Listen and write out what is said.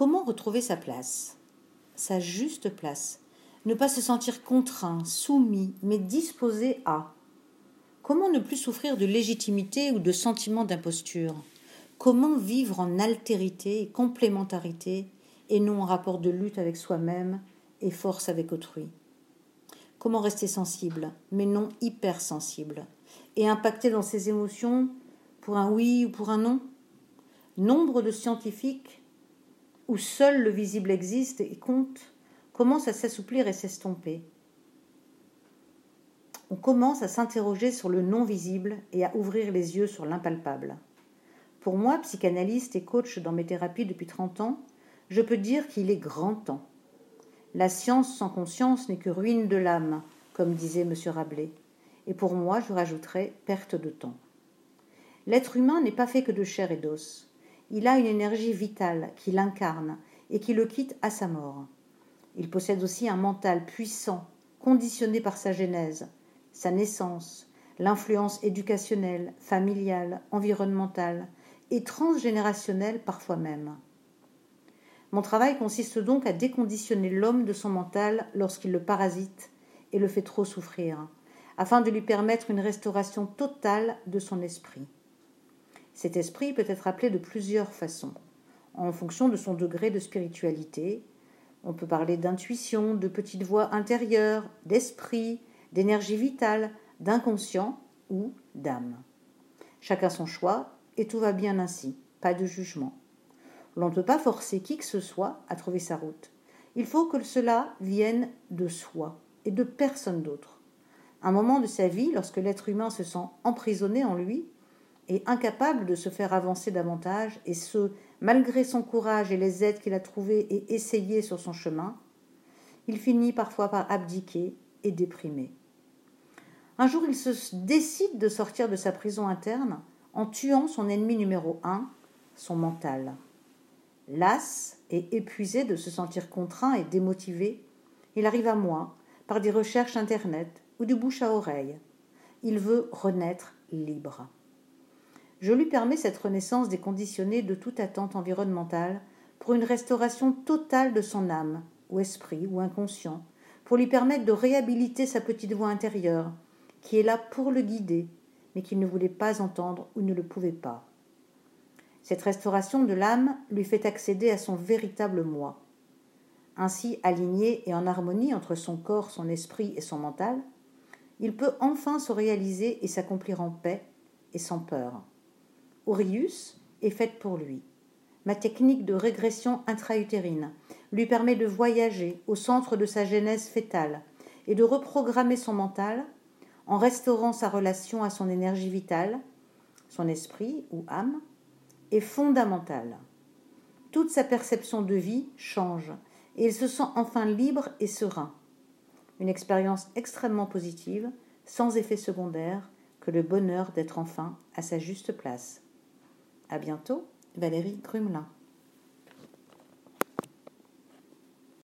Comment retrouver sa place Sa juste place? Ne pas se sentir contraint, soumis, mais disposé à. Comment ne plus souffrir de légitimité ou de sentiment d'imposture? Comment vivre en altérité et complémentarité et non en rapport de lutte avec soi-même et force avec autrui? Comment rester sensible, mais non hypersensible, et impacté dans ses émotions pour un oui ou pour un non? Nombre de scientifiques où seul le visible existe et compte commencent à s'assouplir et s'estomper. On commence à s'interroger sur le non visible et à ouvrir les yeux sur l'impalpable. Pour moi, psychanalyste et coach dans mes thérapies depuis 30 ans, je peux dire qu'il est grand temps. La science sans conscience n'est que ruine de l'âme, comme disait M. Rabelais. Et pour moi, je rajouterais perte de temps. L'être humain n'est pas fait que de chair et d'os. Il a une énergie vitale qui l'incarne et qui le quitte à sa mort. Il possède aussi un mental puissant, conditionné par sa genèse, sa naissance, l'influence éducationnelle, familiale, environnementale, et transgénérationnel parfois même. Mon travail consiste donc à déconditionner l'homme de son mental lorsqu'il le parasite et le fait trop souffrir, afin de lui permettre une restauration totale de son esprit. Cet esprit peut être appelé de plusieurs façons, en fonction de son degré de spiritualité. On peut parler d'intuition, de petite voix intérieure, d'esprit, d'énergie vitale, d'inconscient ou d'âme. Chacun son choix et tout va bien ainsi, pas de jugement. L'on ne peut pas forcer qui que ce soit à trouver sa route. Il faut que cela vienne de soi et de personne d'autre. Un moment de sa vie, lorsque l'être humain se sent emprisonné en lui et incapable de se faire avancer davantage, et ce, malgré son courage et les aides qu'il a trouvées et essayées sur son chemin, il finit parfois par abdiquer et déprimer. Un jour, il se décide de sortir de sa prison interne en tuant son ennemi numéro un, son mental. Las et épuisé de se sentir contraint et démotivé, il arrive à moi par des recherches Internet ou du bouche à oreille. Il veut renaître libre. Je lui permets cette renaissance déconditionnée de toute attente environnementale pour une restauration totale de son âme, ou esprit, ou inconscient, pour lui permettre de réhabiliter sa petite voix intérieure, qui est là pour le guider, mais qu'il ne voulait pas entendre ou ne le pouvait pas. Cette restauration de l'âme lui fait accéder à son véritable moi. Ainsi aligné et en harmonie entre son corps, son esprit et son mental, il peut enfin se réaliser et s'accomplir en paix et sans peur. Aurius est faite pour lui. Ma technique de régression intra-utérine lui permet de voyager au centre de sa genèse fétale et de reprogrammer son mental en restaurant sa relation à son énergie vitale, son esprit ou âme, est fondamentale. Toute sa perception de vie change et il se sent enfin libre et serein. Une expérience extrêmement positive, sans effet secondaire, que le bonheur d'être enfin à sa juste place. À bientôt, Valérie Crumelin.